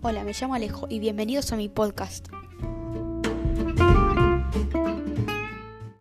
Hola, me llamo Alejo y bienvenidos a mi podcast.